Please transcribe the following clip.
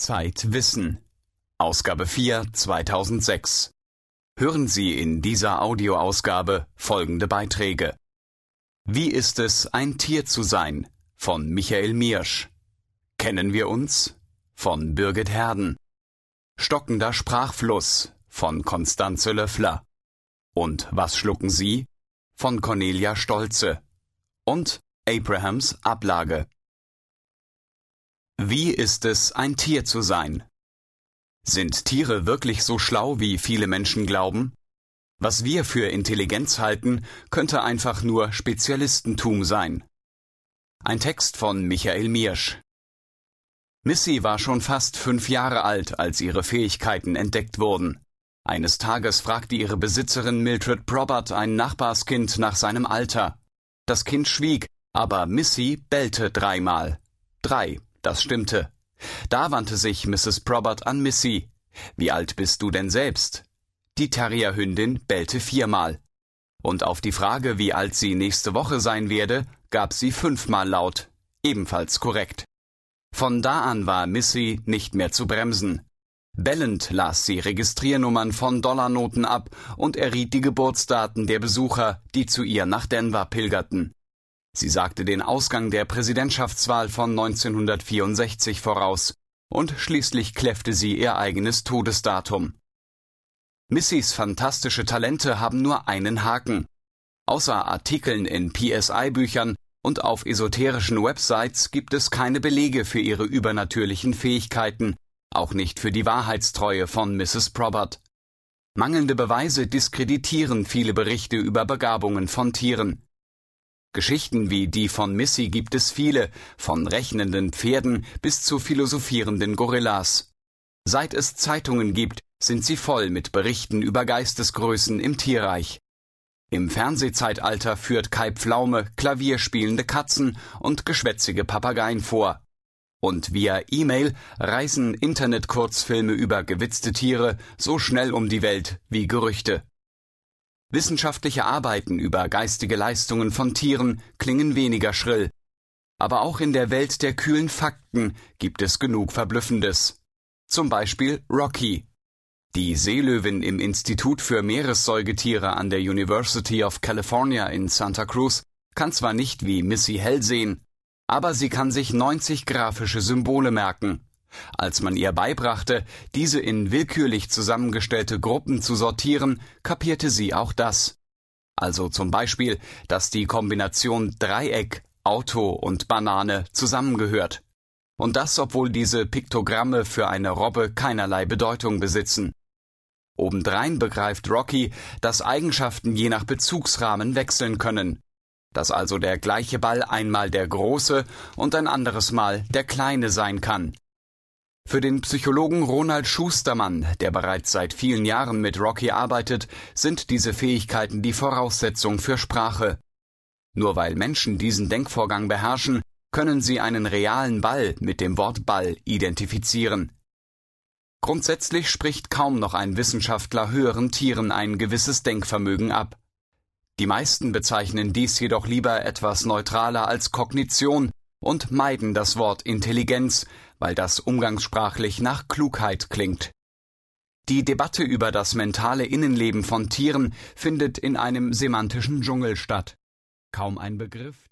Zeit Wissen. Ausgabe 4 2006. Hören Sie in dieser Audioausgabe folgende Beiträge. Wie ist es, ein Tier zu sein? von Michael Miersch. Kennen wir uns? von Birgit Herden. Stockender Sprachfluss von Konstanze Löffler. Und was schlucken Sie? von Cornelia Stolze. Und Abrahams Ablage. Wie ist es, ein Tier zu sein? Sind Tiere wirklich so schlau, wie viele Menschen glauben? Was wir für Intelligenz halten, könnte einfach nur Spezialistentum sein. Ein Text von Michael Miersch. Missy war schon fast fünf Jahre alt, als ihre Fähigkeiten entdeckt wurden. Eines Tages fragte ihre Besitzerin Mildred Probert ein Nachbarskind nach seinem Alter. Das Kind schwieg, aber Missy bellte dreimal. Drei. Das stimmte. Da wandte sich Mrs. Probert an Missy. Wie alt bist du denn selbst? Die Terrierhündin bellte viermal. Und auf die Frage, wie alt sie nächste Woche sein werde, gab sie fünfmal laut. Ebenfalls korrekt. Von da an war Missy nicht mehr zu bremsen. Bellend las sie Registriernummern von Dollarnoten ab und erriet die Geburtsdaten der Besucher, die zu ihr nach Denver pilgerten. Sie sagte den Ausgang der Präsidentschaftswahl von 1964 voraus, und schließlich kläffte sie ihr eigenes Todesdatum. Missys fantastische Talente haben nur einen Haken. Außer Artikeln in PSI-Büchern und auf esoterischen Websites gibt es keine Belege für ihre übernatürlichen Fähigkeiten, auch nicht für die Wahrheitstreue von Mrs. Probert. Mangelnde Beweise diskreditieren viele Berichte über Begabungen von Tieren. Geschichten wie die von Missy gibt es viele, von rechnenden Pferden bis zu philosophierenden Gorillas. Seit es Zeitungen gibt, sind sie voll mit Berichten über Geistesgrößen im Tierreich. Im Fernsehzeitalter führt Kai Pflaume klavierspielende Katzen und geschwätzige Papageien vor. Und via E-Mail reisen Internetkurzfilme über gewitzte Tiere so schnell um die Welt wie Gerüchte. Wissenschaftliche Arbeiten über geistige Leistungen von Tieren klingen weniger schrill. Aber auch in der Welt der kühlen Fakten gibt es genug Verblüffendes. Zum Beispiel Rocky. Die Seelöwin im Institut für Meeressäugetiere an der University of California in Santa Cruz kann zwar nicht wie Missy Hell sehen, aber sie kann sich 90 grafische Symbole merken. Als man ihr beibrachte, diese in willkürlich zusammengestellte Gruppen zu sortieren, kapierte sie auch das. Also zum Beispiel, dass die Kombination Dreieck, Auto und Banane zusammengehört. Und das, obwohl diese Piktogramme für eine Robbe keinerlei Bedeutung besitzen. Obendrein begreift Rocky, dass Eigenschaften je nach Bezugsrahmen wechseln können. Dass also der gleiche Ball einmal der große und ein anderes Mal der kleine sein kann. Für den Psychologen Ronald Schustermann, der bereits seit vielen Jahren mit Rocky arbeitet, sind diese Fähigkeiten die Voraussetzung für Sprache. Nur weil Menschen diesen Denkvorgang beherrschen, können sie einen realen Ball mit dem Wort Ball identifizieren. Grundsätzlich spricht kaum noch ein Wissenschaftler höheren Tieren ein gewisses Denkvermögen ab. Die meisten bezeichnen dies jedoch lieber etwas neutraler als Kognition und meiden das Wort Intelligenz, weil das umgangssprachlich nach Klugheit klingt. Die Debatte über das mentale Innenleben von Tieren findet in einem semantischen Dschungel statt. Kaum ein Begriff